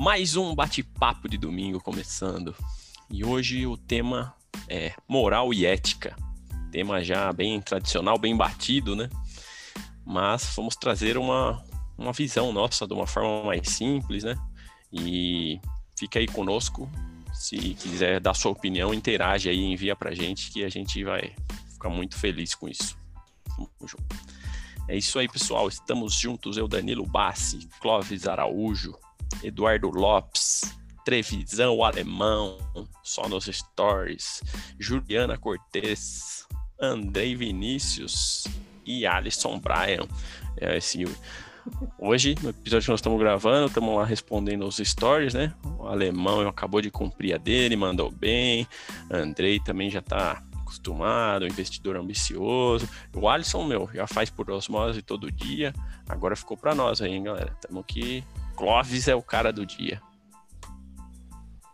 Mais um bate-papo de domingo começando. E hoje o tema é moral e ética. Tema já bem tradicional, bem batido, né? Mas vamos trazer uma, uma visão nossa de uma forma mais simples, né? E fica aí conosco. Se quiser dar sua opinião, interage aí, envia pra gente que a gente vai ficar muito feliz com isso. É isso aí, pessoal. Estamos juntos. Eu, Danilo Bassi, Clóvis Araújo, Eduardo Lopes, Trevisão Alemão, só nos stories, Juliana Cortez, Andrei Vinícius e Alisson Bryan. É esse Hoje, no episódio que nós estamos gravando, estamos lá respondendo os stories, né? O alemão acabou de cumprir a dele, mandou bem. Andrei também já está acostumado, investidor ambicioso. O Alisson, meu, já faz por osmose todo dia. Agora ficou para nós aí, hein, galera? Estamos aqui. Clóvis é o cara do dia.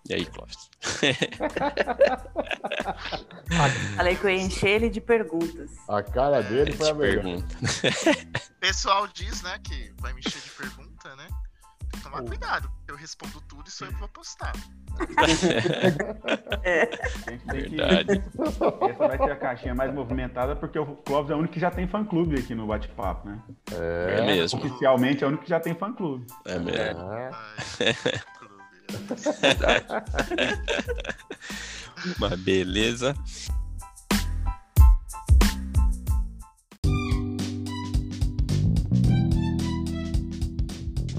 E aí, Clóvis? Falei que eu ia encher ele de perguntas. A cara dele foi a melhor. Pergunta. O pessoal diz, né, que vai me encher de pergunta, né? Que tomar cuidado, porque eu respondo tudo e sou eu que vou postar. É. Verdade. Essa vai ser a caixinha mais movimentada, porque o Clóvis é o único que já tem fã-clube aqui no bate-papo, né? É, é mesmo. Oficialmente é o único que já tem fã-clube. É mesmo. Ai, Mas beleza.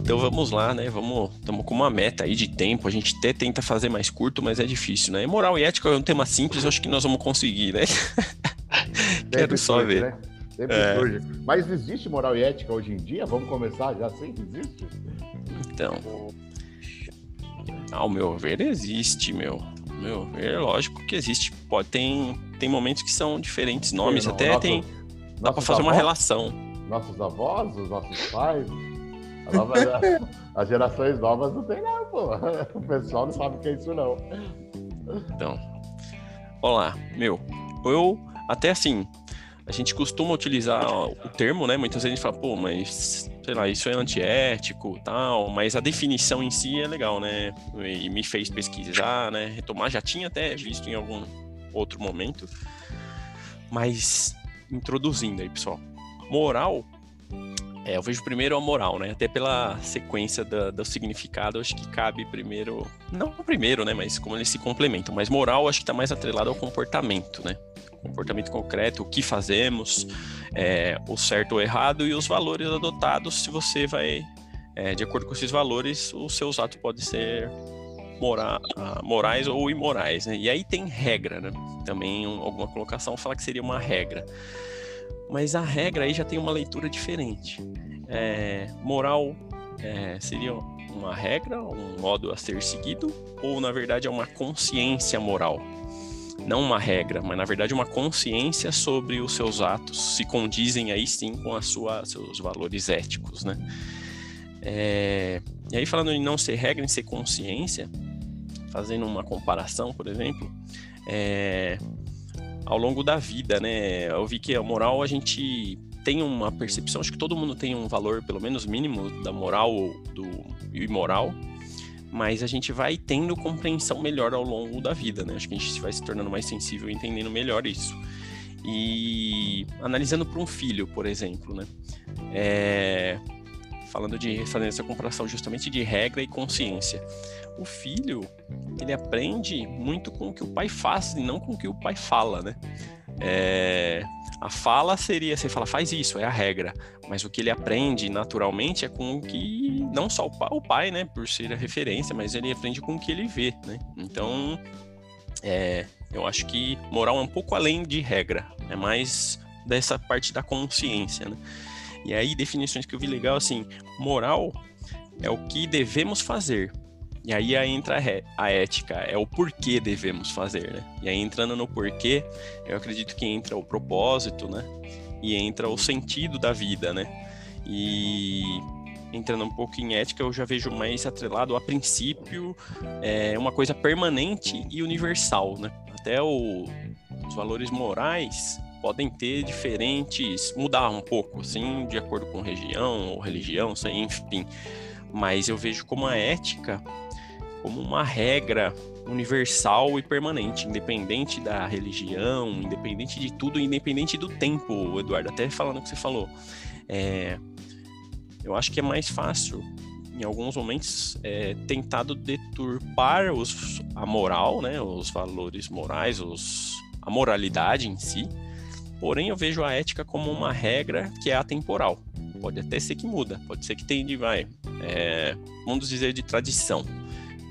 Então vamos lá, né? Vamos, estamos com uma meta aí de tempo. A gente até tenta fazer mais curto, mas é difícil, né? E moral e ética é um tema simples, eu acho que nós vamos conseguir, né? Quero só ver. Né? Sempre É. surge. Mas existe moral e ética hoje em dia? Vamos começar já assim? Existe? Então, ao meu ver, existe, meu. Meu ver, é lógico que existe. Pode tem tem momentos que são diferentes nomes, Sim, até nossos- tem dá para fazer uma avós- relação. Nossos avós, os nossos pais. Nova- as gerações novas não tem não, pô. O pessoal não sabe o que é isso não. Então, olá, meu, eu até assim, a gente costuma utilizar o termo, né? Muitas vezes a gente fala, pô, mas sei lá, isso é antiético, tal, mas a definição em si é legal, né? E me fez pesquisar, né? Retomar, já tinha até visto em algum outro momento, mas introduzindo aí, pessoal, moral. É, eu vejo primeiro a moral, né? Até pela sequência do significado, acho que cabe primeiro. Não primeiro, né? Mas como eles se complementam. Mas moral, acho que está mais atrelado ao comportamento, né? Comportamento concreto, o que fazemos, é, o certo ou errado e os valores adotados. Se você vai, é, de acordo com esses valores, os seus atos podem ser mora, ah, morais ou imorais, né? E aí tem regra, né? Também um- alguma colocação fala que seria uma regra. Mas a regra aí já tem uma leitura diferente. É, moral é, seria uma regra, um modo a ser seguido, ou na verdade é uma consciência moral? Não uma regra, mas na verdade uma consciência sobre os seus atos, se condizem aí sim com a sua, seus valores éticos, né? É, e aí falando em não ser regra, em ser consciência, fazendo uma comparação, por exemplo, é, ao longo da vida, né? Eu vi que a moral a gente tem uma percepção, acho que todo mundo tem um valor, pelo menos mínimo, da moral ou do imoral, mas a gente vai tendo compreensão melhor ao longo da vida, né? Acho que a gente vai se tornando mais sensível e entendendo melhor isso. E analisando para um filho, por exemplo, né? É, falando de fazendo essa comparação justamente de regra e consciência. O filho, ele aprende muito com o que o pai faz e não com o que o pai fala, né? É, a fala seria, você fala, faz isso, é a regra. Mas o que ele aprende naturalmente é com o que, não só o pai, né, por ser a referência, mas ele aprende com o que ele vê, né? Então, é, eu acho que moral é um pouco além de regra, é mais dessa parte da consciência, né? E aí, definições que eu vi legal, assim, moral é o que devemos fazer. E aí, entra a ética, é o porquê devemos fazer, né? E aí, entrando no porquê, eu acredito que entra o propósito, né? E entra o sentido da vida, né? E entrando um pouco em ética, eu já vejo mais atrelado a princípio, é uma coisa permanente e universal, né? Até o- os valores morais podem ter diferentes, mudar um pouco, assim, de acordo com região ou religião, sei, enfim. mas eu vejo como a ética como uma regra universal e permanente, independente da religião, independente de tudo, independente do tempo, Eduardo. Até falando o que você falou, é, eu acho que é mais fácil, em alguns momentos, é, tentado deturpar os, a moral, né, os valores morais, os, a moralidade em si. Porém, eu vejo a ética como uma regra que é atemporal. Pode até ser que muda, pode ser que tenha de vai, é, vamos dizer de tradição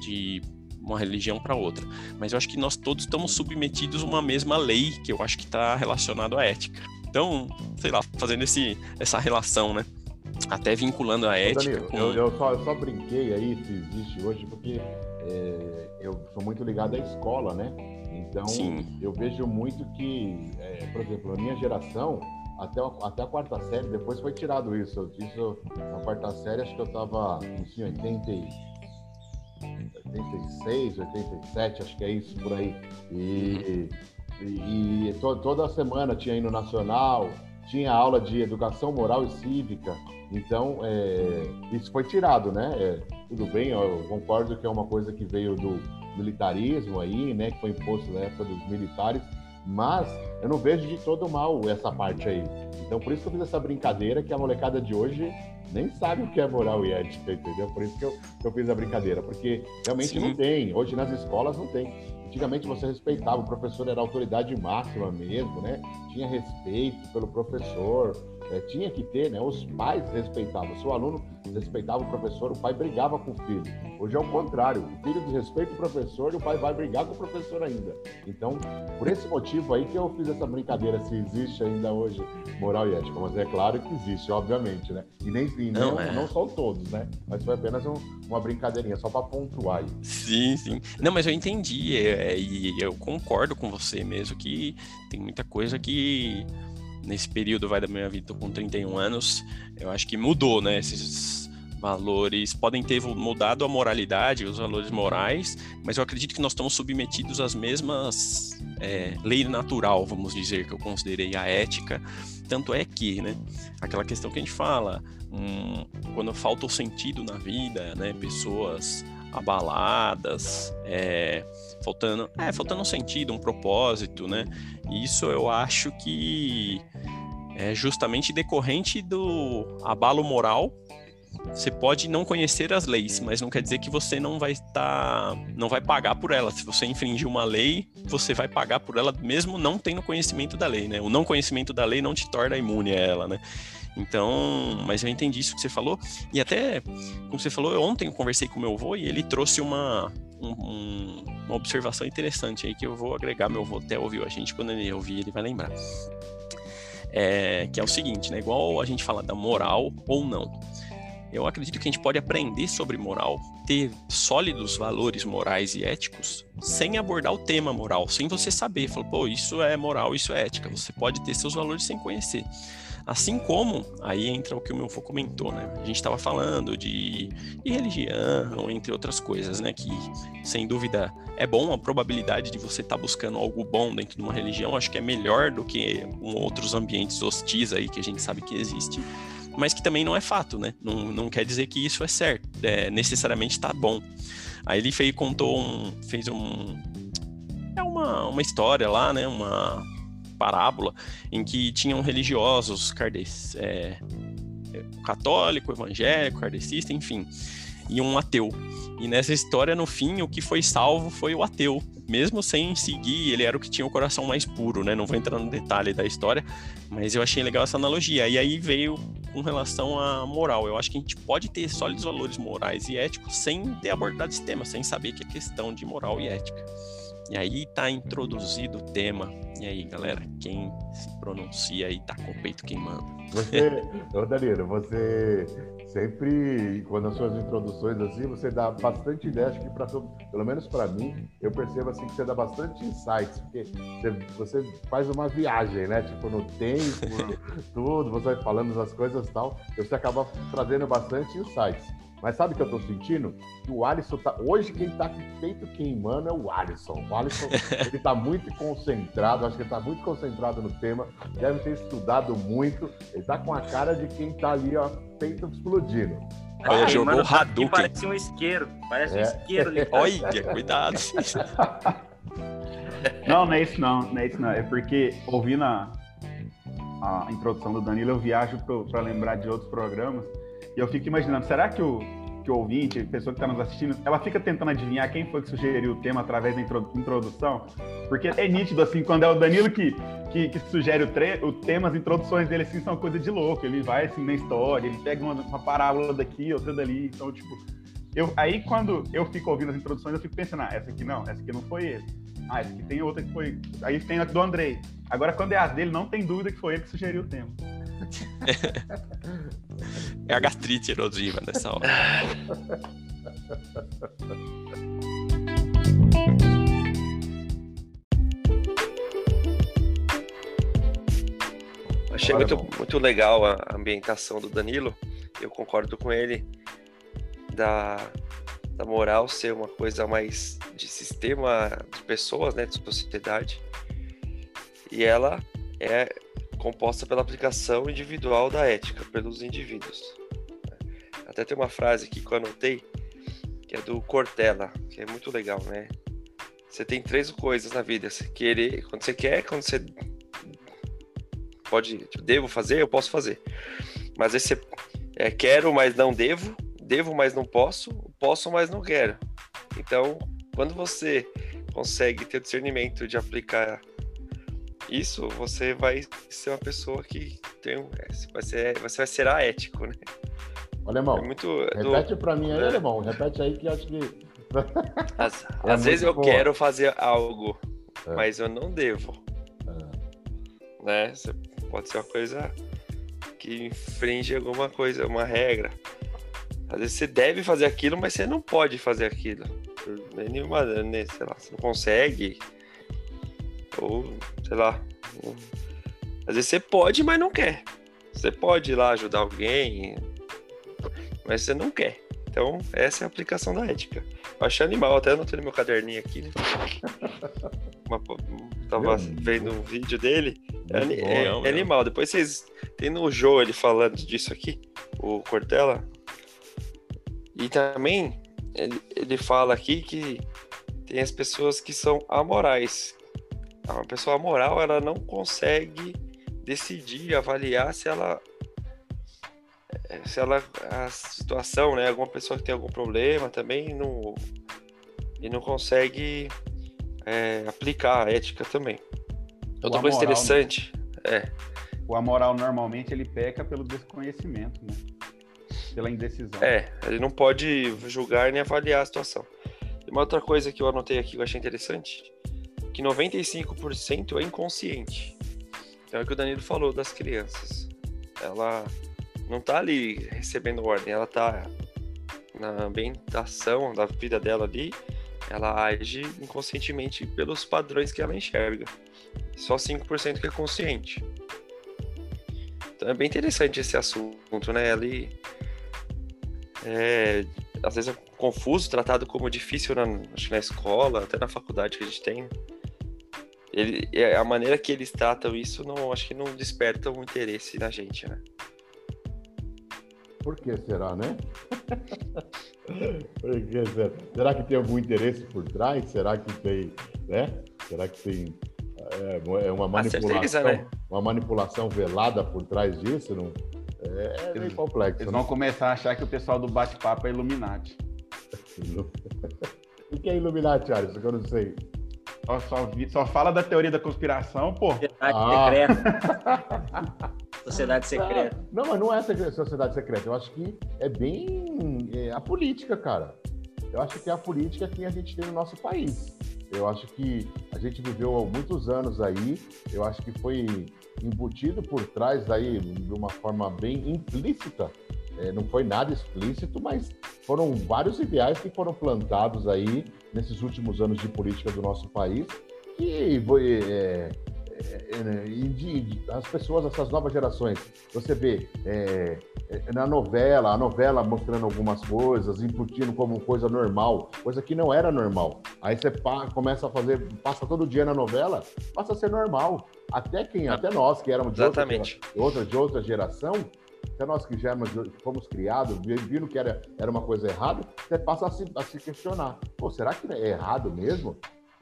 de uma religião para outra. Mas eu acho que nós todos estamos submetidos a uma mesma lei, que eu acho que está relacionado à ética. Então, sei lá, fazendo esse, essa relação, né? Até vinculando a ética. Danilo, com... eu, eu, só, eu, só, brinquei aí se existe hoje, porque é, eu sou muito ligado à escola, né? Então, Sim. eu vejo muito que, é, por exemplo, a minha geração, até, até a quarta série, depois foi tirado isso. Isso na quarta série, acho que eu estava em 80 86, 87, acho que é isso por aí. E, e, e to, toda semana tinha hino nacional, tinha aula de educação moral e cívica. Então, é, isso foi tirado, né? É, tudo bem, eu concordo que é uma coisa que veio do militarismo aí, né? Que foi imposto na época dos militares, mas eu não vejo de todo mal essa parte aí. Então, por isso que eu fiz essa brincadeira que a molecada de hoje nem sabe o que é moral e ética, entendeu? Por isso que eu, que eu fiz a brincadeira, porque realmente Sim. não tem. Hoje nas escolas não tem. Antigamente você respeitava, o professor era autoridade máxima mesmo, né? Tinha respeito pelo professor, é, tinha que ter, né? Os pais respeitavam. O aluno respeitava o professor, o pai brigava com o filho. Hoje é o contrário. O filho desrespeita o professor e o pai vai brigar com o professor ainda. Então, por esse motivo aí que eu fiz essa brincadeira, se existe ainda hoje moral e ética. Mas é claro que existe, obviamente, né? E nem, e não, não, é. não são todos, né? Mas foi apenas um, uma brincadeirinha, só para pontuar aí. Sim, sim. Não, mas eu entendi. É, e eu concordo com você mesmo que tem muita coisa que nesse período vai da minha vida, com 31 anos, eu acho que mudou, né? Esses valores podem ter mudado a moralidade, os valores morais, mas eu acredito que nós estamos submetidos às mesmas é, lei natural, vamos dizer, que eu considerei a ética. Tanto é que, né? Aquela questão que a gente fala, um, quando falta o sentido na vida, né? Pessoas abaladas, é, faltando, é, faltando um sentido, um propósito, né? E isso eu acho que é justamente decorrente do abalo moral. Você pode não conhecer as leis, mas não quer dizer que você não vai estar, tá, não vai pagar por ela. Se você infringir uma lei, você vai pagar por ela mesmo não tendo conhecimento da lei, né? O não conhecimento da lei não te torna imune a ela, né? Então, mas eu entendi isso que você falou. E até, como você falou, eu ontem conversei com meu avô e ele trouxe uma, um, uma observação interessante aí que eu vou agregar. Meu avô até ouviu a gente, quando ele ouvir, ele vai lembrar. É, que é o seguinte, né? Igual a gente fala da moral ou não. Eu acredito que a gente pode aprender sobre moral, ter sólidos valores morais e éticos, sem abordar o tema moral, sem você saber. Falar, pô, isso é moral, isso é ética. Você pode ter seus valores sem conhecer. Assim como, aí entra o que o meu avô comentou, né? A gente estava falando de, de, religião, entre outras coisas, né? Que, sem dúvida, é bom a probabilidade de você estar tá buscando algo bom dentro de uma religião, acho que é melhor do que outros ambientes hostis aí que a gente sabe que existe, mas que também não é fato, né? Não, não quer dizer que isso é certo, é, necessariamente está bom. Aí ele fez, contou um, fez um, é uma, uma história lá, né? Uma parábola em que tinham religiosos, é, católico, evangélico, kardecista, enfim, e um ateu. E nessa história, no fim, o que foi salvo foi o ateu, mesmo sem seguir, ele era o que tinha o coração mais puro, né? Não vou entrar no detalhe da história, mas eu achei legal essa analogia. E aí veio com relação à moral. Eu acho que a gente pode ter sólidos valores morais e éticos sem ter abordado esse tema, sem saber que é questão de moral e ética. E aí está introduzido o tema. E aí, galera, quem se pronuncia aí tá com o peito queimando. Você, ô Danilo, você sempre, quando as suas introduções assim, você dá bastante ideia, acho que para pelo menos para mim, eu percebo assim que você dá bastante insights, porque você, você faz uma viagem, né? Tipo, no tempo, tudo, você vai falando das coisas e tal, você acaba trazendo bastante insights. Mas sabe o que eu tô sentindo? Que o Alisson tá. Hoje quem tá com peito queimando é o Alisson. O Alisson, ele tá muito concentrado, acho que ele tá muito concentrado no tema, deve ter estudado muito. Ele tá com a cara de quem tá ali, ó, peito explodindo. Olha, Ah, jogou mano, o aqui, Hadouken. Parece um isqueiro. Parece um É. isqueiro ali. Olha, cuidado. Não, não é isso não, não é isso não. É porque ouvindo a, a introdução do Danilo, eu viajo para lembrar de outros programas e eu fico imaginando, será que o, que o ouvinte, a pessoa que está nos assistindo, ela fica tentando adivinhar quem foi que sugeriu o tema através da intro- introdução? Porque é nítido, assim, quando é o Danilo que, que, que sugere o, tre- o tema, as introduções dele, assim, são coisa de louco. Ele vai, assim, na história, ele pega uma, uma parábola daqui, outra dali, então, tipo... Eu, aí, quando eu fico ouvindo as introduções, eu fico pensando, ah, essa aqui não, essa aqui não foi ele. Ah, esse aqui tem outra que foi. Aí tem a do Andrei. Agora, quando é as dele, não tem dúvida que foi ele que sugeriu o tema. É a gastrite erosiva nessa hora. Achei muito, muito legal a ambientação do Danilo. Eu concordo com ele da, da moral ser uma coisa mais de sistema de pessoas, né, de sociedade. E ela é composta pela aplicação individual da ética pelos indivíduos. Até tem uma frase aqui que eu anotei, que é do Cortella, que é muito legal, né? Você tem três coisas na vida: você querer, quando você quer, quando você pode, tipo, devo fazer, eu posso fazer. Mas você é, quero, mas não devo, devo, mas não posso, posso, mas não quero. Então, quando você consegue ter o discernimento de aplicar isso, você vai ser uma pessoa que tem um, é, vai ser, você vai ser ético, né? Olha, irmão, É muito do- repete pra mim aí, É. alemão. Repete aí que eu acho que. às, É às vezes eu boa. quero fazer algo, É. mas eu não devo. É. né? Pode ser uma coisa que infringe alguma coisa, uma regra. Às vezes você deve fazer aquilo, mas você não pode fazer aquilo. Nenhuma, né, sei lá, você não consegue. Ou, sei lá. Às vezes você pode, mas não quer. Você pode ir lá ajudar alguém, mas você não quer. Então, essa é a aplicação da ética. Eu achei animal, até anotei no meu caderninho aqui, né? Uma- tava Meu vendo um vídeo dele. É, bom, é- é animal. Depois vocês. Tem no Joe ele falando disso aqui, o Cortella. E também ele, ele fala aqui que tem as pessoas que são amorais. Uma pessoa amoral, ela não consegue decidir, avaliar se ela. eh, Se ela. A situação, né? Alguma pessoa que tem algum problema também não. E não consegue eh, aplicar a ética também. Outra coisa amoral, né? interessante. O amoral normalmente ele peca pelo desconhecimento, né? Pela indecisão. É, ele não pode julgar nem avaliar a situação. E uma outra coisa que eu anotei aqui que eu achei interessante, que 95% é inconsciente. Então é o que o Danilo falou das crianças. Ela não tá ali recebendo ordem, ela tá na ambientação da vida dela ali, ela age inconscientemente pelos padrões que ela enxerga. Só 5% que é consciente. Então é bem interessante esse assunto, né? Ali é, às vezes é confuso, tratado como difícil na, acho na escola, até na faculdade que a gente tem. Ele, é, a maneira que eles tratam isso, não, acho que não desperta um interesse na gente, né? Por que será, né? Por que será? Será que tem algum interesse por trás? Será que tem, né? Será que tem é, é uma Com certeza, manipulação, né? uma manipulação velada por trás disso? Não? É, é meio complexo. Eles né? vão começar a achar que o pessoal do bate-papo é Illuminati. O que é Illuminati, Alisson? Que eu não sei. Só, só, só fala da teoria da conspiração, pô. Sociedade Ah. secreta. Sociedade secreta. Não, mas não é sociedade secreta. Eu acho que é bem é, a política, cara. Eu acho que é a política que a gente tem no nosso país. Eu acho que a gente viveu há muitos anos aí. Eu acho que foi embutido por trás aí de uma forma bem implícita. É, não foi nada explícito, mas foram vários ideais que foram plantados aí nesses últimos anos de política do nosso país. Que foi, é, é, né, de- de- as pessoas, essas novas gerações, você vê é, é, na novela, a novela mostrando algumas coisas, imputindo como coisa normal, coisa que não era normal. Aí você começa a fazer, passa todo dia na novela, passa a ser normal. Até quem, até nós que éramos de outra, gera- outra, de outra geração, até nós que já fomos criados, viram que era, era uma coisa errada, você passa a se, a se questionar. Pô, será que é errado mesmo?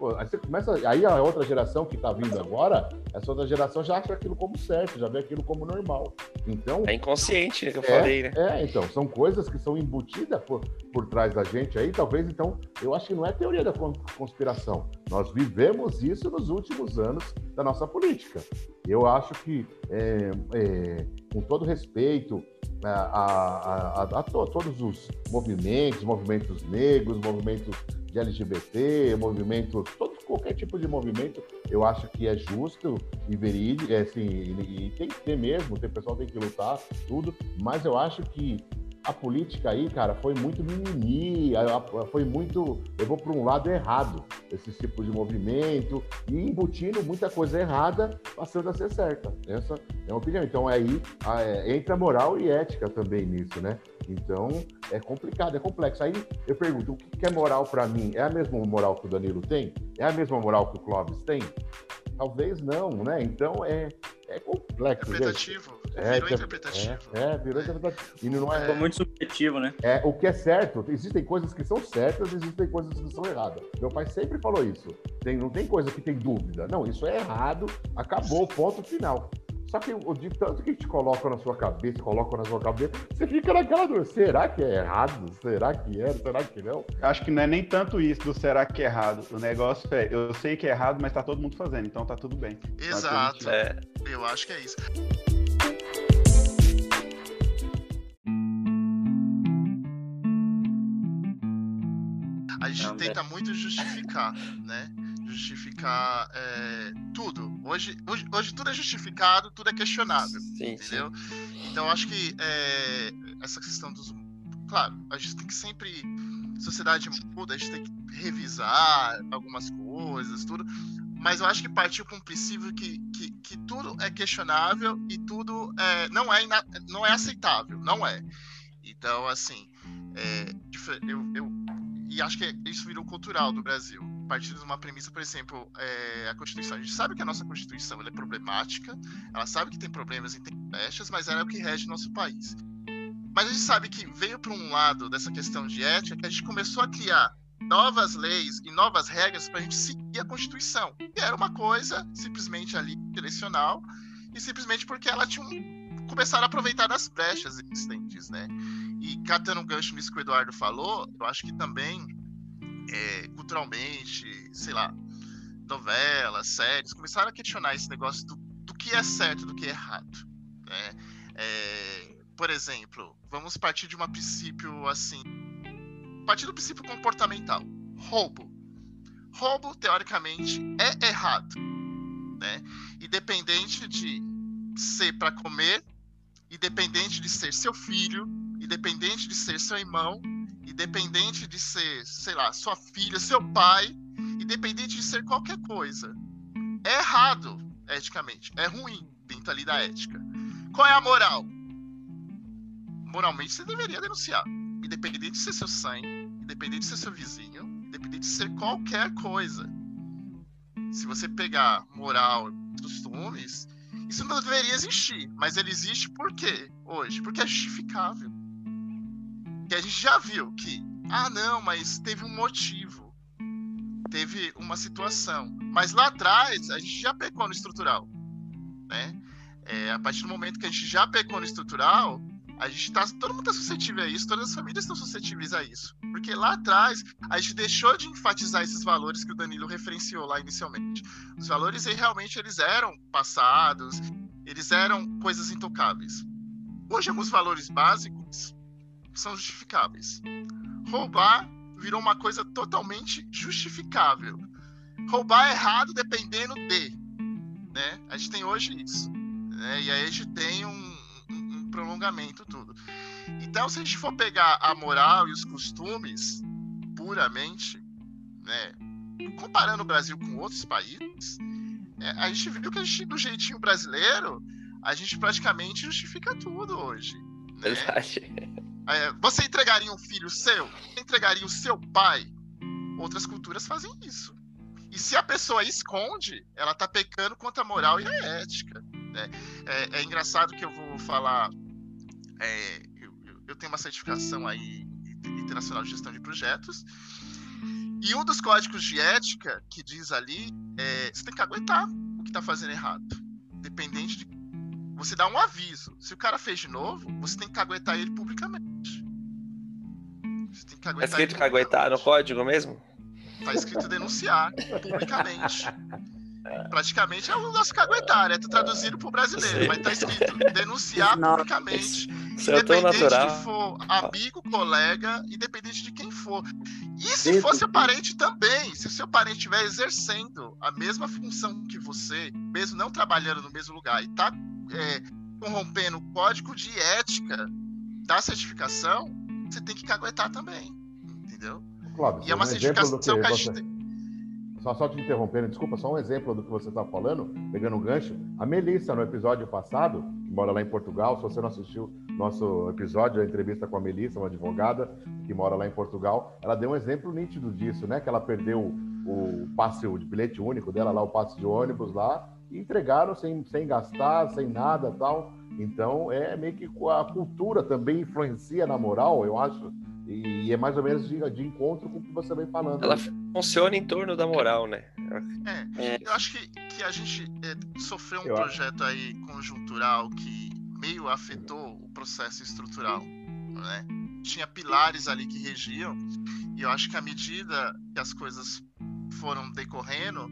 Pô, aí você começa. Aí a outra geração que está vindo agora, essa outra geração já acha aquilo como certo, já vê aquilo como normal. Então. É inconsciente, né, que eu é, falei, né? É, então, são coisas que são embutidas por, por trás da gente aí, talvez, então, eu acho que não é teoria da conspiração. Nós vivemos isso nos últimos anos da nossa política. Eu acho que, é, é, com todo respeito a, a, a, a to, todos os movimentos, movimentos negros, movimentos de LGBT, movimento, todo, qualquer tipo de movimento, eu acho que é justo e verídico, é, assim, e, e tem que ter mesmo, o pessoal tem que lutar, tudo, mas eu acho que a política aí, cara, foi muito mimimi, foi muito. levou para um lado errado esse tipo de movimento e embutindo muita coisa errada, passando a ser certa. Essa é a opinião. Então aí é, entra moral e ética também nisso, né? Então é complicado, é complexo. Aí eu pergunto: o que é moral para mim? É a mesma moral que o Danilo tem? É a mesma moral que o Clóvis tem? Talvez não, né? Então é, é complexo. Interpretativo. É, virou interpretativo. É, é, virou interpretativo. E não é, Ficou muito subjetivo, né? é o que é certo. Existem coisas que são certas, existem coisas que são erradas. Meu pai sempre falou isso. Tem, não tem coisa que tem dúvida. Não, isso é errado, acabou, ponto final. Só que o de tanto que te coloca na sua cabeça, coloca na sua cabeça, você fica naquela dúvida. Será que é errado? Será que é? Será que não? Acho que não é nem tanto isso do será que é errado. O negócio é, eu sei que é errado, mas tá todo mundo fazendo, então tá tudo bem. Exato. É, Eu acho que é isso. Gente tenta muito justificar, né? Justificar é, tudo. Hoje, hoje, hoje tudo é justificado, tudo é questionável, sim, sim. entendeu? Então eu acho que é, essa questão dos. Claro, a gente tem que sempre. Sociedade muda, a gente tem que revisar algumas coisas, tudo. Mas eu acho que partiu para um princípio que, que, que tudo é questionável e tudo é, não, é ina- não é aceitável. Não é. Então, assim, é, eu, eu, e acho que isso virou cultural do Brasil. A partir de uma premissa, por exemplo, é, a Constituição. A gente sabe que a nossa Constituição é problemática, ela sabe que tem problemas e tem brechas, mas ela é o que rege nosso país. Mas a gente sabe que veio para um lado dessa questão de ética que a gente começou a criar novas leis e novas regras para a gente seguir a Constituição. E era uma coisa simplesmente ali direcional e simplesmente porque ela tinha um... começaram a aproveitar das brechas existentes, né? E catando um gancho nisso que o Eduardo falou, eu acho que também é, culturalmente, sei lá, novelas, séries, começaram a questionar esse negócio do, do que é certo do que é errado. Né? É, por exemplo, vamos partir de um princípio assim. Partir do princípio comportamental. Roubo. Roubo, teoricamente, é errado. Né? Independente de ser para comer, independente de ser seu filho, independente de ser seu irmão, independente de ser, sei lá, sua filha, seu pai, independente de ser qualquer coisa. É errado, eticamente. É ruim dentro ali da ética. Qual é a moral? Moralmente você deveria denunciar. Independente de ser seu sangue, independente de ser seu vizinho, independente de ser qualquer coisa. Se você pegar moral costumes, isso não deveria existir. Mas ele existe por quê hoje? Porque é justificável. Que a gente já viu que, ah, não, mas teve um motivo. Teve uma situação. Mas lá atrás, a gente já pecou no estrutural. Né? É, a partir do momento que a gente já pecou no estrutural, a gente tá, todo mundo está suscetível a isso, todas as famílias estão suscetíveis a isso. Porque lá atrás, a gente deixou de enfatizar esses valores que o Danilo referenciou lá inicialmente. Os valores aí, realmente eles eram passados, eles eram coisas intocáveis. Hoje, alguns valores básicos são justificáveis. Roubar virou uma coisa totalmente justificável. Roubar é errado dependendo de. Né? A gente tem hoje isso. Né? E aí a gente tem um, prolongamento tudo. Então, se a gente for pegar a moral e os costumes puramente, né, comparando o Brasil com outros países, é, a gente viu que a gente, do jeitinho brasileiro, a gente praticamente justifica tudo hoje. Né? É, você entregaria um filho seu? Você entregaria o seu pai? Outras culturas fazem isso. E se a pessoa esconde, ela tá pecando contra a moral e a ética. né? É, é engraçado que eu vou falar é, eu, eu- tenho uma certificação aí internacional de gestão de projetos. E um dos códigos de ética que diz ali é você tem que aguentar o que está fazendo errado. Dependente de. Você dá um aviso. Se o cara fez de novo, você tem que aguentar ele publicamente. Você tem que É aguentar escrito ele que aguentar no código mesmo? Tá escrito denunciar publicamente. Praticamente é o nosso caguetar, é traduzido pro brasileiro, Sim. mas tá escrito denunciar Nossa. publicamente. Isso Independente natural. de for amigo, colega, independente de quem for. E se Dedo, for seu dedo. parente também, se o seu parente estiver exercendo a mesma função que você, mesmo não trabalhando no mesmo lugar, e tá é, corrompendo o código de ética da certificação, você tem que caguetar também. Entendeu? Clóvis, E é uma um certificação que a você... gente tem. Só, só te interrompendo, desculpa, só um exemplo do que você está falando, pegando um gancho. A Melissa, no episódio passado, que mora lá em Portugal, se você não assistiu nosso episódio, a entrevista com a Melissa, uma advogada que mora lá em Portugal, ela deu um exemplo nítido disso, né? Que ela perdeu o passe o de bilhete único dela lá, o passe de ônibus lá, e entregaram sem, sem gastar, sem nada tal. Então, é meio que a cultura também influencia na moral, eu acho. E, é mais ou menos de, de encontro com o que você vem falando. Ela funciona em torno da moral, né? É, eu acho que, que a gente é, sofreu um Eu acho. projeto aí conjuntural que meio afetou o processo estrutural, né? Tinha pilares ali que regiam, e eu acho que à medida que as coisas foram decorrendo,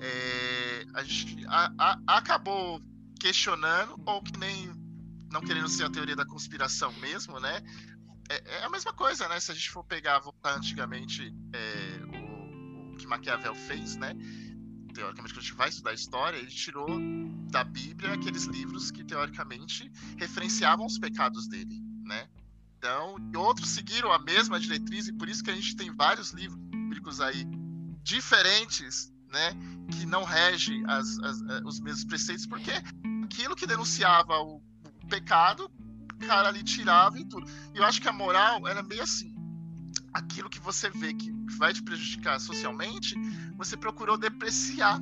é, a gente a- a- acabou questionando, ou que nem não querendo ser a teoria da conspiração mesmo, né? É, é a mesma coisa, né? Se a gente for pegar, voltar antigamente é, Maquiavel fez, né? Teoricamente, quando a gente vai estudar história, ele tirou da Bíblia aqueles livros que, teoricamente, referenciavam os pecados dele, né? Então, e outros seguiram a mesma diretriz, e por isso que a gente tem vários livros bíblicos aí diferentes, né? Que não regem as- as- eh, os mesmos preceitos, porque aquilo que denunciava o, pecado, o cara ali tirava e tudo. E eu acho que a moral era meio assim. Aquilo que você vê que vai te prejudicar socialmente, você procurou depreciar,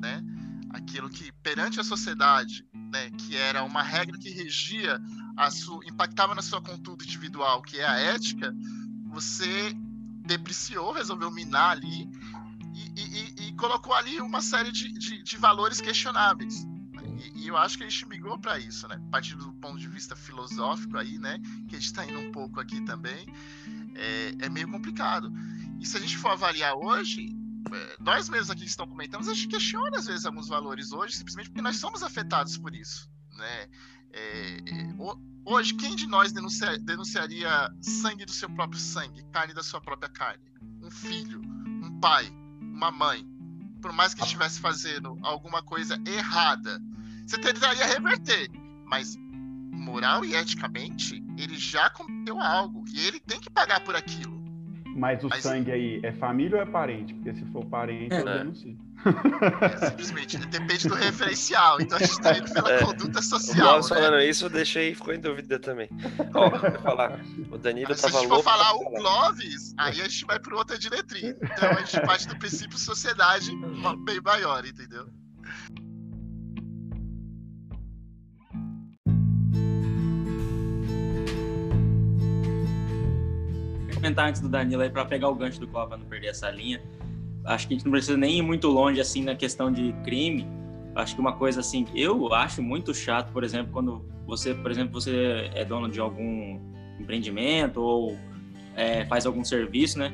né? Aquilo que perante a sociedade, né, que era uma regra que regia a sua, impactava na sua conduta individual, que é a ética, você depreciou, resolveu minar ali e, e- e- colocou ali uma série de, de- de valores questionáveis. E, e eu acho que a gente migrou para isso, né? Partindo do ponto de vista filosófico aí, né? Que a gente está indo um pouco aqui também, é, é meio complicado. E se a gente for avaliar hoje, é, nós mesmos aqui que estão comentando, a gente questiona às vezes alguns valores hoje, simplesmente porque nós somos afetados por isso, né? É, é, ho- hoje, quem de nós denuncia- denunciaria sangue do seu próprio sangue, carne da sua própria carne? Um filho, um pai, uma mãe, por mais que estivesse fazendo alguma coisa errada, você tentaria reverter, mas moral e eticamente, ele já cometeu algo e ele tem que pagar por aquilo. Mas o Mas- sangue aí é família ou é parente? Porque se for parente, eu É. denuncio. É, simplesmente depende do referencial. Então a gente está indo pela É. conduta O social. Clóvis Né? falando isso, eu deixei ficou em dúvida também. Ó, eu vou falar. O Danilo Mas se a tava gente for louco. falar pra o Clóvis, aí a gente vai para outra diretriz. Então a gente parte do princípio sociedade bem maior, entendeu? Comentar antes do Danilo aí para pegar o gancho do pra não perder essa linha. Acho que a gente não precisa nem ir muito longe assim na questão de crime. Acho que uma coisa assim, eu acho muito chato, por exemplo, quando você, por exemplo, você é dono de algum empreendimento ou é, faz algum serviço, né?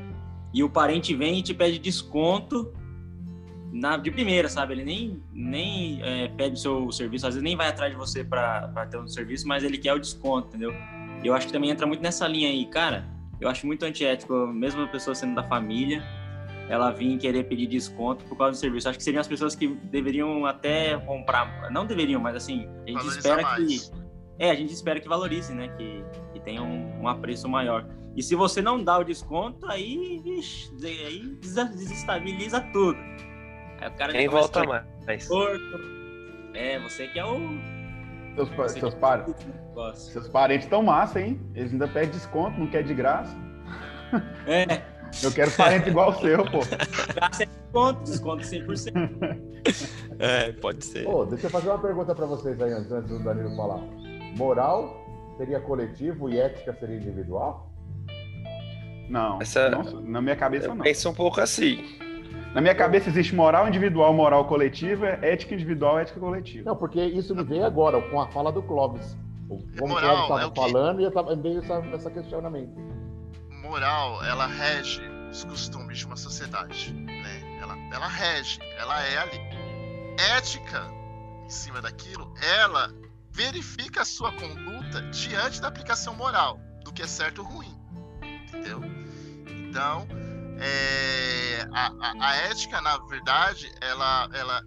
E o parente vem e te pede desconto na, de primeira, sabe? Ele nem, nem é, pede o seu serviço, às vezes nem vai atrás de você para ter um serviço, mas ele quer o desconto, entendeu? Eu acho que também entra muito nessa linha aí, cara. Eu acho muito antiético, mesmo a pessoa sendo da família, ela vir querer pedir desconto por causa do serviço. Acho que seriam as pessoas que deveriam até comprar, não deveriam, mas assim, a gente Valorizar espera mais. que é, a gente espera que valorize, né? Que, que tenha um, um apreço maior. E se você não dá o desconto, aí, vixe, aí desestabiliza tudo. Aí o cara Nem volta mais. porco. É, você que é o. Seus, pa- seus, par- seus parentes estão massa, hein? Eles ainda pedem desconto, não quer de graça. É, Eu quero parente igual o seu, pô. graça é desconto, desconto 100%. É, pode ser. Ô, deixa eu fazer uma pergunta para vocês aí antes, antes do Danilo falar. Moral seria coletivo e ética seria individual? Não, Essa- não, na minha cabeça Eu não. penso um pouco assim. Na minha cabeça existe moral individual, moral coletiva, ética individual, ética coletiva. Não, porque isso me veio agora, com a fala do Clóvis. Como o Moral Clóvis estava é o falando e eu tava, veio essa, essa questionamento. moral, ela rege os costumes de uma sociedade, né? Ela, ela rege, ela é ali. Ética, em cima daquilo, ela verifica a sua conduta diante da aplicação moral, do que é certo ou ruim, entendeu? Então, é, a, a- a ética, na verdade, ela, ela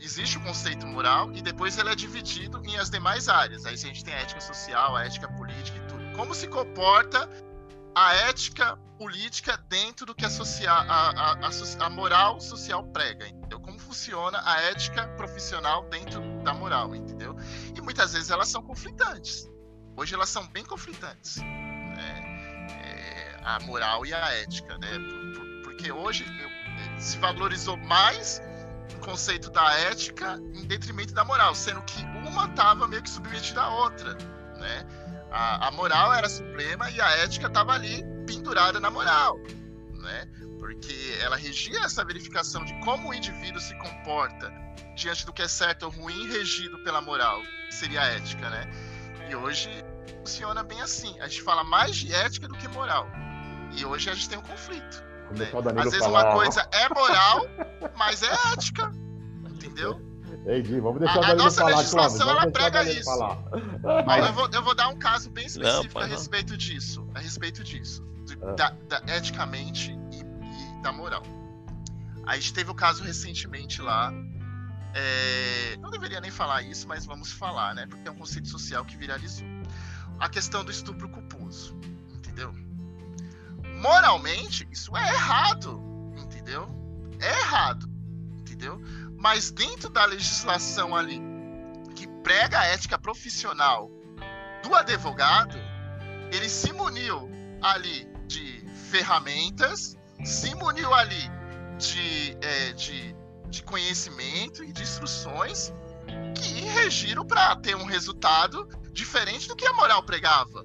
existe o conceito moral e depois ele é dividido em as demais áreas. Aí a gente tem a ética social, a ética política e tudo. Como se comporta a ética política dentro do que a, socia- a, a- a moral social prega, entendeu? Como funciona a ética profissional dentro da moral, entendeu? E muitas vezes elas são conflitantes. Hoje elas são bem conflitantes, a moral e a ética, né? Por- por- porque hoje eu- se valorizou mais o conceito da ética em detrimento da moral, sendo que uma estava meio que submetida à outra, né? A, a moral era suprema e a ética estava ali pendurada na moral, né? Porque ela regia essa verificação de como o indivíduo se comporta diante do que é certo ou ruim, regido pela moral, seria a ética, né? E hoje funciona bem assim. A gente fala mais de ética do que moral. E hoje a gente tem um conflito. Né? Às vezes falar. uma coisa é moral, mas é ética. Entendeu? Ei, Di, vamos deixar A- a nossa falar, legislação, ela prega isso. falar. Mas- Eu, vou, eu vou dar um caso bem específico pai, a não. respeito disso. A respeito disso. de- Ah. da, da- eticamente e, e da moral. A gente teve o caso recentemente lá. é, não deveria nem falar isso, mas vamos falar, né? Porque é um conceito social que viralizou. A questão do estupro culposo. Entendeu? Moralmente, isso é errado. Entendeu? É errado. Entendeu? Mas dentro da legislação ali que prega a ética profissional do advogado, ele se muniu ali de ferramentas, se muniu ali de, é, de, de conhecimento e de instruções que regiram para ter um resultado diferente do que a moral pregava.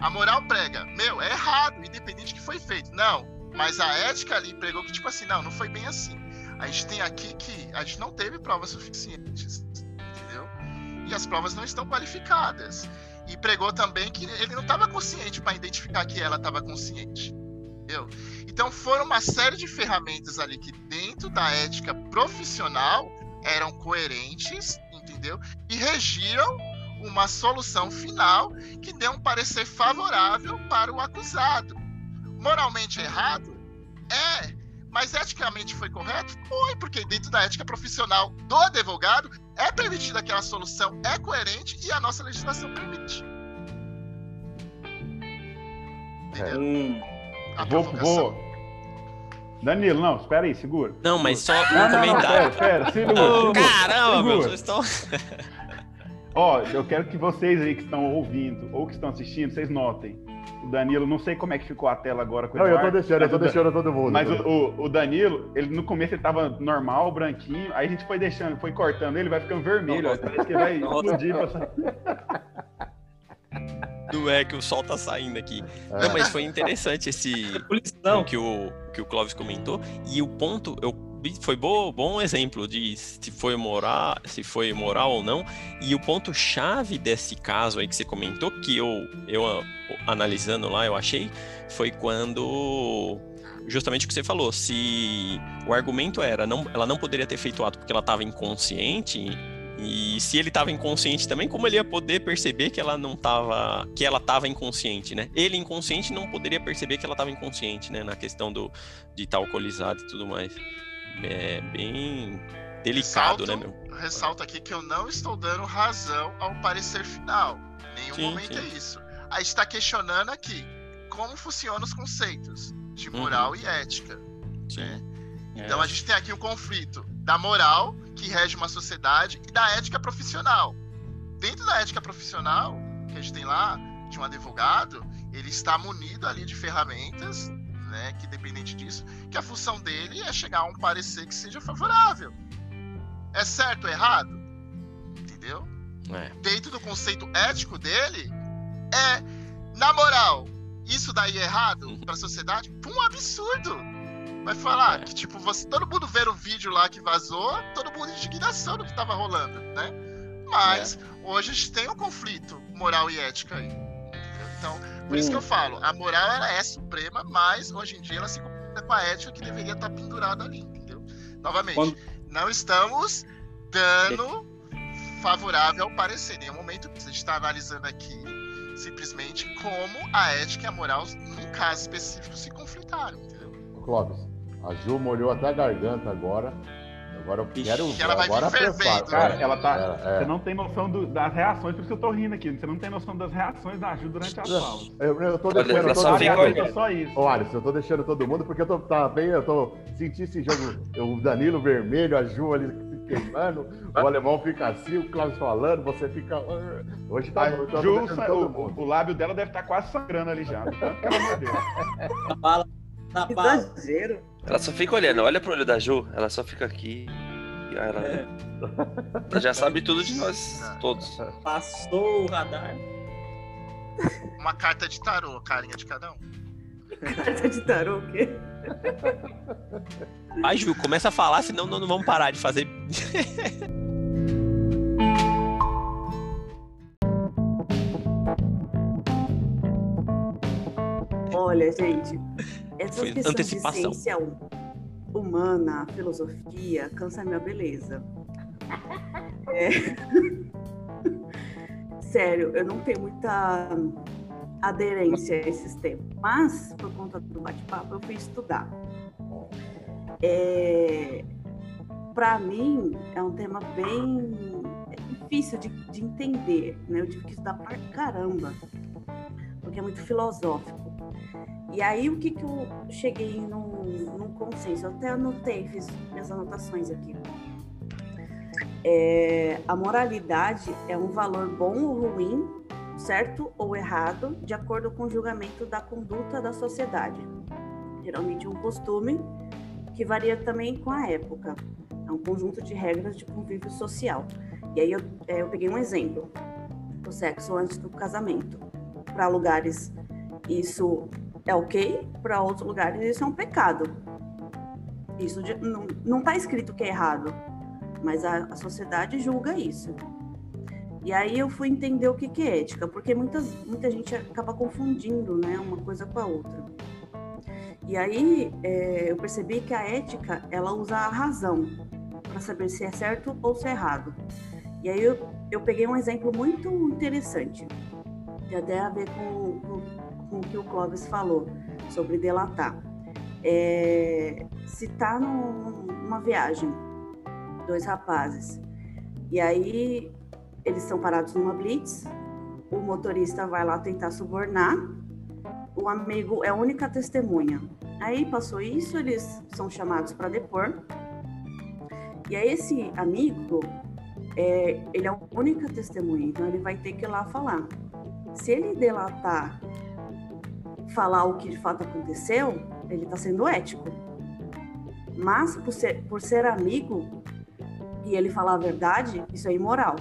A moral prega, meu, é errado, independente do que foi feito. Não, mas a ética ali pregou que, tipo assim, não, não foi bem assim. A gente tem aqui que a gente não teve provas suficientes, entendeu? E as provas não estão qualificadas. E pregou também que ele não estava consciente para identificar que ela estava consciente. Entendeu? Então foram uma série de ferramentas ali que dentro da ética profissional eram coerentes, entendeu? E regiram uma solução final que deu um parecer favorável para o acusado. Moralmente errado? É. Mas eticamente foi correto? Foi, porque dentro da ética profissional do advogado é permitida aquela solução, é coerente e a nossa legislação permite. Entendeu? Um, A Vou, vou. Danilo, não, espera aí, segura. Não, mas só Não, um não, não, comentário. pera, pera, segura, caramba, meu, vocês estão. Ó, eu quero que vocês aí que estão ouvindo ou que estão assistindo, vocês notem. O Danilo, não sei como é que ficou a tela agora com o Não, eu tô Eduardo, deixando, eu tô mas o Dan- deixando todo mundo. Mas o, o- o Danilo, ele no começo ele tava normal, branquinho, aí a gente foi deixando, foi cortando ele, vai ficando vermelho, ó, parece que vai explodir. Pra... Não é que o sol tá saindo aqui. É. Não, mas foi interessante esse poluição. o que o que o Clóvis comentou e o ponto eu foi bom, bom exemplo de se foi moral, se foi moral ou não. E o ponto chave desse caso aí que você comentou que eu eu analisando lá eu achei foi quando justamente o que você falou, se o argumento era não, ela não poderia ter feito o ato porque ela estava inconsciente e se ele estava inconsciente também, como ele ia poder perceber que ela não estava, que ela estava inconsciente, né? Ele inconsciente não poderia perceber que ela estava inconsciente, né? Na questão do de estar alcoolizado e tudo mais. É bem delicado, Ressalto- né, meu? Eu ressalto aqui que eu não estou dando razão ao parecer final. Em nenhum Sim, momento sim. é isso. A gente está questionando aqui como funcionam os conceitos de moral Uhum. e ética. Sim. Então a gente tem aqui o conflito da moral, que rege uma sociedade, e da ética profissional. Dentro da ética profissional, que a gente tem lá, de um advogado, ele está munido ali de ferramentas, né, que dependente disso, que a função dele é chegar a um parecer que seja favorável. É certo ou errado? Entendeu? É. Dentro do conceito ético dele, É, na moral, isso daí é errado pra sociedade? Um absurdo! Vai falar que, tipo, você, todo mundo vendo o vídeo lá que vazou, todo mundo indignação do que tava rolando, né? Mas hoje a gente tem um conflito moral e ética aí. Por isso que eu falo, a moral ela é suprema, mas hoje em dia ela se conflita com a ética que deveria estar pendurada ali, entendeu? Novamente, Quando- não estamos dando favorável ao parecer. Em nenhum momento a gente está analisando aqui simplesmente como a ética e a moral, num caso específico, se conflitaram, entendeu? Clóvis, a Ju molhou até a garganta agora. Agora eu Ixi, quero que ela vai vir agora fervendo, prepara. Cara, ela tá. É, é. Você não tem noção do- das reações, por isso que eu tô rindo aqui. Você não tem noção das reações da Ju durante as aulas. Eu, eu tô deixando todo mundo. só isso. Ô, Alisson, eu tô deixando todo mundo porque eu tô tá bem, eu tô senti esse jogo, o Danilo vermelho, a Ju ali se queimando, o alemão fica assim, o Cláudio falando, você fica. Hoje tá A tô Ju, o, o lábio dela deve estar quase sangrando ali já. de Tanto que ela mordeu. Na bala, na bala. Exagero. Ela só fica olhando, olha pro olho da Ju, ela só fica aqui. e Ela, É, ela já sabe tudo de nós, todos. passou o radar. Uma carta de tarô, carinha de cada um. Carta de tarô, o quê? Ai, Ju, começa a falar, senão não, não vamos parar de fazer. Olha, gente, essa Foi questão antecipação. de ciência hu- humana, filosofia, cansa a minha beleza. É. Sério, eu não tenho muita aderência a esses temas, mas por conta do bate-papo eu fui estudar. É... Para mim é um tema bem difícil de, de entender, né? Eu tive que estudar pra caramba, porque é muito filosófico. E aí, o que, que eu cheguei num, num consenso? Eu até anotei, fiz minhas anotações aqui. É, a moralidade é um valor bom ou ruim, certo ou errado, de acordo com o julgamento da conduta da sociedade. Geralmente, um costume que varia também com a época. É um conjunto de regras de convívio social. E aí, eu, é, eu peguei um exemplo: o sexo antes do casamento. Para lugares, isso é ok, para outros lugares isso é um pecado. Isso de- não, não tá escrito que é errado, mas a, a sociedade julga isso. E aí eu fui entender o que, que é ética, porque muitas, muita gente acaba confundindo né, uma coisa com a outra. E aí é, eu percebi que a ética ela usa a razão para saber se é certo ou se é errado. E aí eu, eu peguei um exemplo muito interessante, que até a ver com, com, com o que o Clóvis falou sobre delatar. É, se tá num- numa viagem, dois rapazes, e aí eles são parados numa blitz, o motorista vai lá tentar subornar, o amigo é a única testemunha. Aí passou isso, eles são chamados para depor. E aí esse amigo, é, ele é a única testemunha, então ele vai ter que ir lá falar. Se ele delatar, falar o que de fato aconteceu, ele está sendo ético. Mas por ser, por ser amigo e ele falar a verdade, isso é imoral.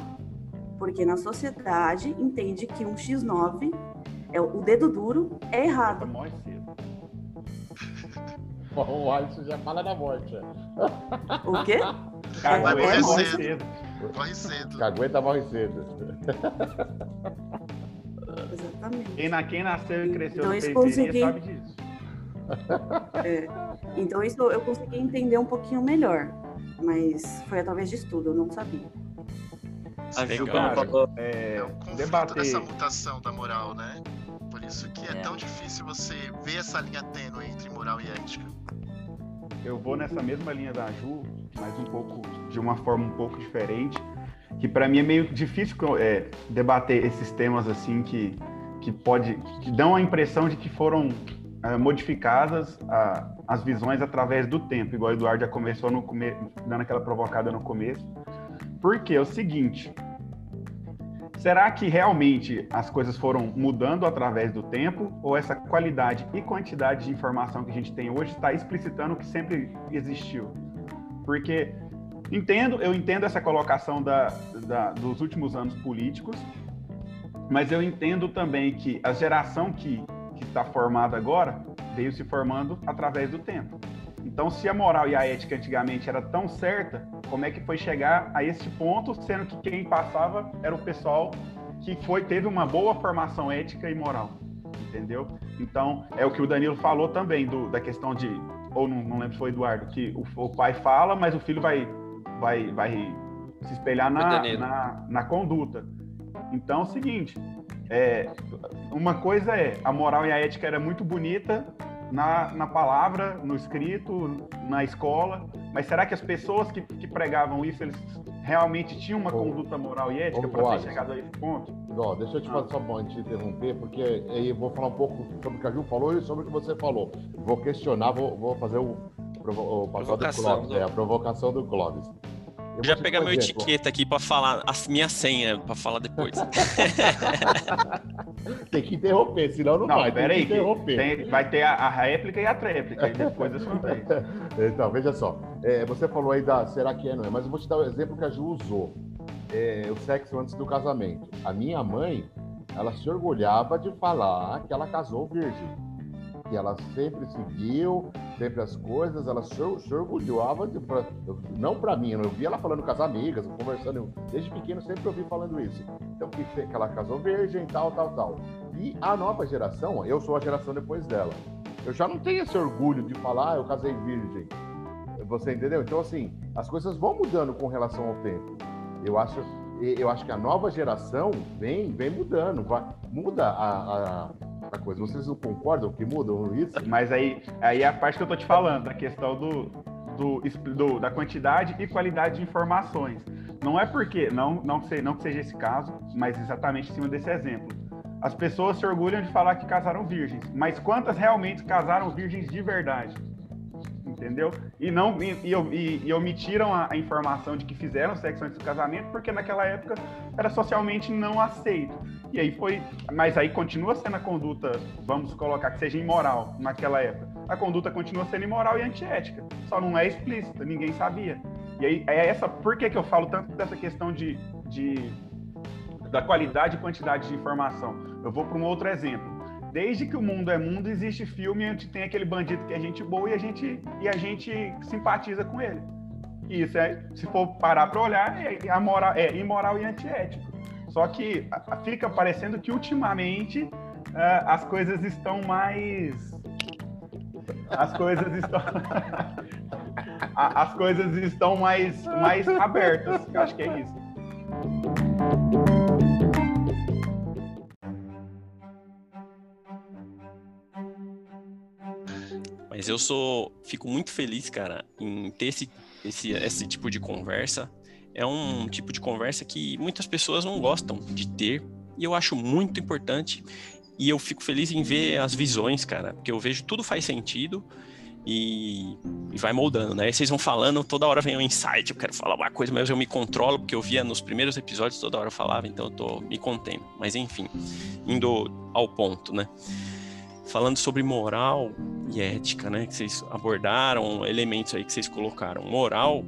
Porque na sociedade entende que um X9 é o dedo duro é errado. Morre. O Alisson já fala da morte. O quê? Cagueta morrer morre cedo. Corre cedo. Cagueta morre cedo. Exatamente. Quem, na, quem nasceu e cresceu Então, na isso periferia consegui. sabe disso. Então isso eu consegui entender um pouquinho melhor. Mas foi através de estudo, eu não sabia. A Ju, falou, É, É conflito debater. dessa mutação da moral, né? Por isso que é, É. tão difícil você ver essa linha tênue entre moral e ética. Eu vou nessa mesma linha da Ju, mas um pouco de uma forma um pouco diferente, que para mim é meio difícil é, debater esses temas assim que que pode que dão a impressão de que foram é, modificadas a- as visões através do tempo, igual o Eduardo já começou no come, dando aquela provocada no começo. Porque é o seguinte, Será que realmente as coisas foram mudando através do tempo ou essa qualidade e quantidade de informação que a gente tem hoje está explicitando o que sempre existiu? Porque entendo, eu entendo essa colocação da, da- dos últimos anos políticos, Mas eu entendo também que a geração que está formada agora veio se formando através do tempo. Então, se a moral e a ética antigamente era tão certa, como é que foi chegar a esse ponto, sendo que quem passava era o pessoal que foi teve uma boa formação ética e moral, entendeu? Então, é o que o Danilo falou também do, da questão de, ou não, não lembro se foi Eduardo, que o, o pai fala, mas o filho vai, vai, vai se espelhar na, na, na conduta. Então, é o seguinte, é, uma coisa é, a moral e a ética era muito bonita na, na palavra, no escrito, na escola, mas será que as pessoas que, que pregavam isso, eles realmente tinham uma conduta moral e ética para ter chegado a esse ponto? Ó, deixa eu te fazer só um te interromper, porque aí eu vou falar um pouco sobre o que a Ju falou e sobre o que você falou. Vou questionar, vou, vou fazer o, o, o provocação, do Clóvis, é, a provocação do Clóvis. Eu já pegar meu etiqueta aqui para falar a minha senha para falar depois. tem que interromper, senão não, não vai. Pera aí, tem, vai ter a, a, réplica e a tréplica, e depois é sua vez. Então, veja só. É, você falou aí da será que é, não é? Mas eu vou te dar o um exemplo que a Ju usou. É, o sexo antes do casamento. A minha mãe, ela se orgulhava de falar que ela casou virgem que ela sempre seguiu, sempre as coisas, ela se, se orgulhava, de, pra, não para mim, eu via ela falando com as amigas, conversando, desde pequeno sempre ouvi falando isso. Então, que, que ela casou virgem, tal, tal, tal. E a nova geração, eu sou a geração depois dela, eu já não tenho esse orgulho de falar, ah, eu casei virgem. Você entendeu? Então, assim, as coisas vão mudando com relação ao tempo. Eu acho eu acho que a nova geração vem, vem mudando, vai, muda a, a, a, coisa. Vocês não concordam que mudam isso? Mas aí, aí é a parte que eu tô te falando, da questão do, do, do, da quantidade e qualidade de informações. Não é porque, não, não, sei, não que seja esse caso, mas exatamente em cima desse exemplo. As pessoas se orgulham de falar que casaram virgens, mas quantas realmente casaram virgens de verdade? entendeu? E não e, e, e omitiram a, a, informação de que fizeram sexo antes do casamento, porque naquela época era socialmente não aceito. E aí foi, mas aí continua sendo a conduta, vamos colocar que seja imoral naquela época. A conduta continua sendo imoral e antiética, só não é explícita, ninguém sabia. E aí é essa, por que que eu falo tanto dessa questão de, de da qualidade e quantidade de informação? Eu vou para um outro exemplo desde que o mundo é mundo, existe filme onde tem aquele bandido que é gente boa e a gente, e a gente simpatiza com ele. Isso é, se for parar para olhar, é, amoral, é imoral e antiético. Só que fica parecendo que ultimamente uh, as coisas estão mais. As coisas estão. as coisas estão mais, mais abertas. Eu acho que é isso. Mas eu sou, fico muito feliz, cara, em ter esse, esse, esse tipo de conversa. É um tipo de conversa que muitas pessoas não gostam de ter e eu acho muito importante. E eu fico feliz em ver as visões, cara, porque eu vejo tudo faz sentido e, e, vai moldando, né? E vocês vão falando, toda hora vem um insight, eu quero falar uma coisa, mas eu me controlo, porque eu via nos primeiros episódios, toda hora eu falava, então eu tô me contendo. Mas enfim, indo ao ponto, né? falando sobre moral e ética, né? Que vocês abordaram, elementos aí que vocês colocaram. Moral,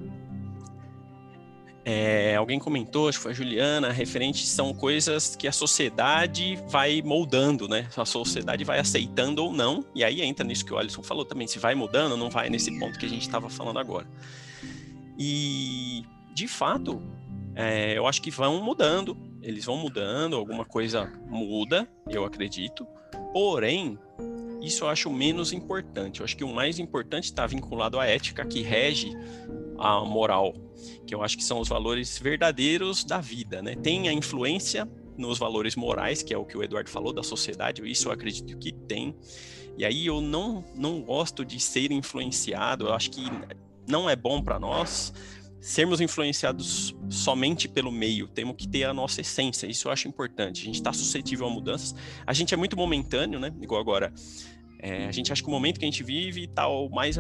é, alguém comentou, acho que foi a Juliana, referente são coisas que a sociedade vai moldando, né? A sociedade vai aceitando ou não, e aí entra nisso que o Alisson falou também, se vai mudando ou não vai, nesse ponto que a gente estava falando agora. E, de fato, é, eu acho que vão mudando, eles vão mudando, alguma coisa muda, eu acredito, porém, isso eu acho menos importante. Eu acho que o mais importante está vinculado à ética que rege a moral, que eu acho que são os valores verdadeiros da vida, né? Tem a influência nos valores morais, que é o que o Eduardo falou da sociedade, isso eu acredito que tem. E aí eu não não gosto de ser influenciado, eu acho que não é bom para nós sermos influenciados somente pelo meio, temos que ter a nossa essência, isso eu acho importante. A gente está suscetível a mudanças, a gente é muito momentâneo, né? Igual agora, é, a gente acha que o momento que a gente vive está o mais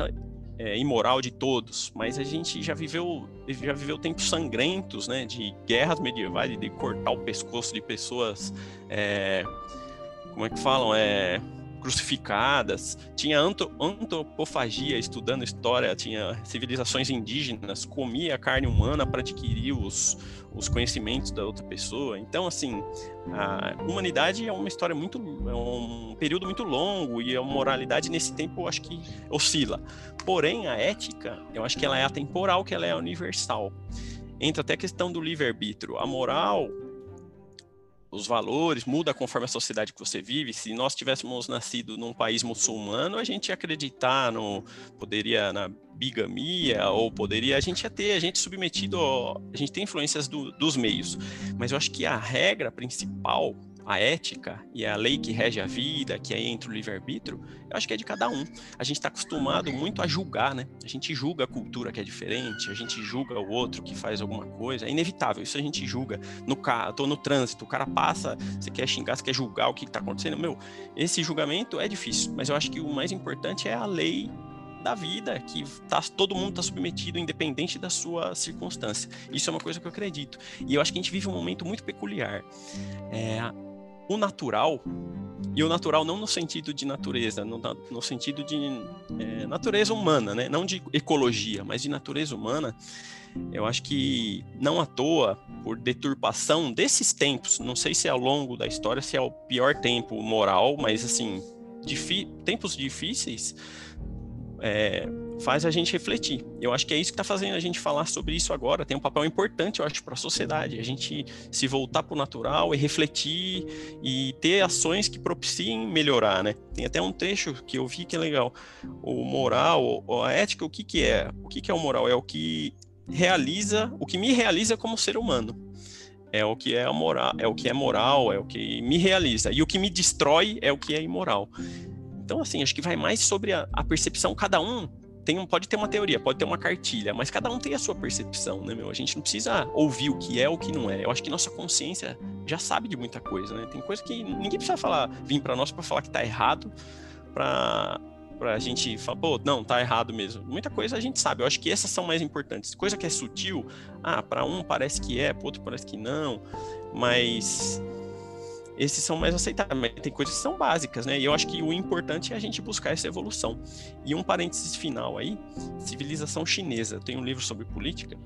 é, imoral de todos, mas a gente já viveu já viveu tempos sangrentos, né? De guerras medievais, de cortar o pescoço de pessoas, é, como é que falam, é crucificadas, tinha antropofagia, estudando história, tinha civilizações indígenas, comia carne humana para adquirir os, os conhecimentos da outra pessoa. Então, assim, a humanidade é uma história muito, é um período muito longo e a moralidade nesse tempo eu acho que oscila. Porém, a ética, eu acho que ela é atemporal, que ela é universal. Entra até a questão do livre-arbítrio. A moral os valores, muda conforme a sociedade que você vive. Se nós tivéssemos nascido num país muçulmano, a gente ia acreditar no poderia na bigamia ou poderia a gente ia ter a gente submetido a gente tem influências do, dos meios, mas eu acho que a regra principal a ética e a lei que rege a vida, que é entre o livre-arbítrio, eu acho que é de cada um. A gente está acostumado muito a julgar, né? A gente julga a cultura que é diferente, a gente julga o outro que faz alguma coisa. É inevitável, isso a gente julga. No carro, tô no trânsito, o cara passa, você quer xingar, você quer julgar o que está acontecendo. Meu, esse julgamento é difícil, mas eu acho que o mais importante é a lei da vida, que tá, todo mundo está submetido, independente da sua circunstância. Isso é uma coisa que eu acredito. E eu acho que a gente vive um momento muito peculiar. É, o natural, e o natural não no sentido de natureza, no, no sentido de é, natureza humana, né? não de ecologia, mas de natureza humana, eu acho que não à toa, por deturpação desses tempos, não sei se é ao longo da história, se é o pior tempo moral, mas assim, tempos difíceis, é, faz a gente refletir. Eu acho que é isso que está fazendo a gente falar sobre isso agora. Tem um papel importante, eu acho, para a sociedade. A gente se voltar para o natural e refletir e ter ações que propiciem melhorar, né? Tem até um trecho que eu vi que é legal. O moral, a ética, o que, que é? O que, que é o moral? É o que realiza, o que me realiza como ser humano. É o que é moral, é o que é moral, é o que me realiza. E o que me destrói é o que é imoral. Então, assim, acho que vai mais sobre a, a percepção, cada um tem um, pode ter uma teoria, pode ter uma cartilha, mas cada um tem a sua percepção, né, meu? A gente não precisa ouvir o que é o que não é. Eu acho que nossa consciência já sabe de muita coisa, né? Tem coisa que ninguém precisa falar, vir para nós para falar que tá errado, para pra gente falar, pô, não, tá errado mesmo. Muita coisa a gente sabe. Eu acho que essas são mais importantes. Coisa que é sutil, ah, para um parece que é, para outro parece que não, mas esses são mais aceitáveis, mas tem coisas que são básicas, né? E eu acho que o importante é a gente buscar essa evolução. E um parênteses final aí, civilização chinesa. Tem um livro sobre política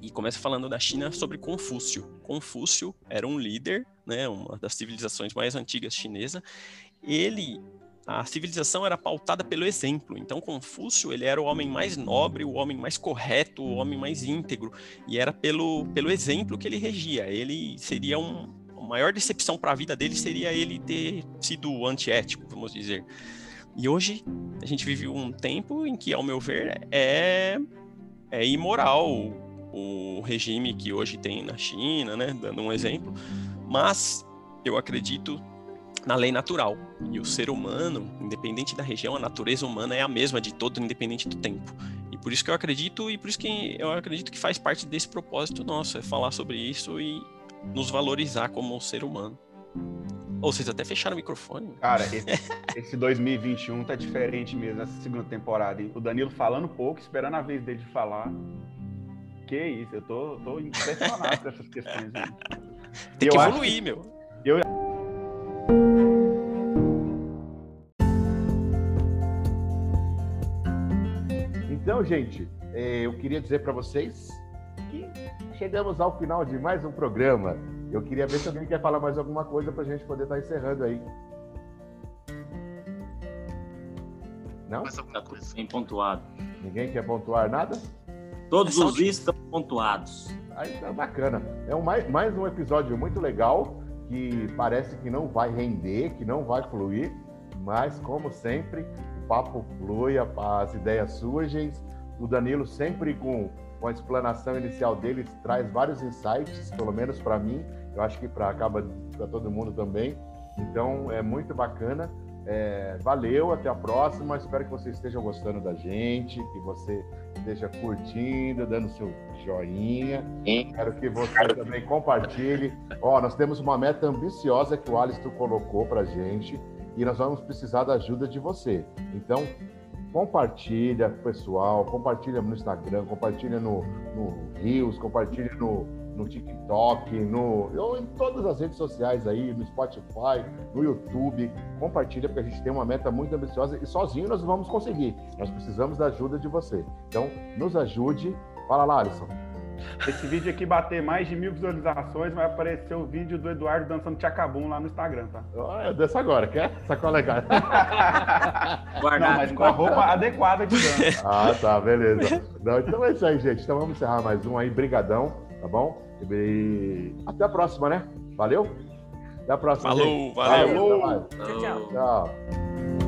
e começa falando da China sobre Confúcio. Confúcio era um líder, né, uma das civilizações mais antigas chinesa. Ele a civilização era pautada pelo exemplo. Então, Confúcio ele era o homem mais nobre, o homem mais correto, o homem mais íntegro, e era pelo, pelo exemplo que ele regia. Ele seria um, maior decepção para a vida dele seria ele ter sido antiético, vamos dizer. E hoje a gente vive um tempo em que, ao meu ver, é, é imoral o, o regime que hoje tem na China, né, dando um exemplo, mas eu acredito na lei natural. E o ser humano, independente da região, a natureza humana é a mesma de todo, independente do tempo. E por isso que eu acredito, e por isso que eu acredito que faz parte desse propósito nosso, é falar sobre isso e, nos valorizar como um ser humano. Ou vocês até fecharam o microfone. Cara, esse, esse 2021 tá diferente mesmo, essa segunda temporada. O Danilo falando pouco, esperando a vez dele de falar. Que isso, eu tô, tô impressionado com essas questões. Tem que evoluir, meu. Eu... Então, gente, eh, eu queria dizer para vocês que chegamos ao final de mais um programa. Eu queria ver se alguém quer falar mais alguma coisa para a gente poder estar tá encerrando aí. Não? Está tudo bem pontuado. Ninguém quer pontuar nada? Todos é os is estão pontuados. Aí tá bacana. É um, mais, mais um episódio muito legal que parece que não vai render, que não vai fluir, mas como sempre, o papo flui, as ideias surgem, o Danilo sempre com com a explanação inicial dele, traz vários insights, pelo menos para mim, eu acho que para acaba para todo mundo também. Então é muito bacana. É, valeu, até a próxima. Espero que você esteja gostando da gente, que você esteja curtindo, dando seu joinha. Espero que você também compartilhe. Ó, nós temos uma meta ambiciosa que o Alisson colocou para gente e nós vamos precisar da ajuda de você. Então, compartilha pessoal, compartilha no Instagram, compartilha no, no Rios, compartilha no, no TikTok, no, em todas as redes sociais aí, no Spotify, no YouTube. Compartilha, porque a gente tem uma meta muito ambiciosa e sozinho nós vamos conseguir. Nós precisamos da ajuda de você. Então, nos ajude. Fala lá, Alisson. Esse vídeo aqui bater mais de mil visualizações, vai aparecer o vídeo do Eduardo dançando tchacabum lá no Instagram, tá? Eu danço agora, quer? Sacola legal. Não, mas com a roupa adequada de dança. Ah, tá, beleza. Não, então é isso aí, gente. Então vamos encerrar mais um aí. Brigadão, tá bom? E até a próxima, né? Valeu? Até a próxima. Falou, gente. valeu. Falou. Tchau, tchau. Tchau.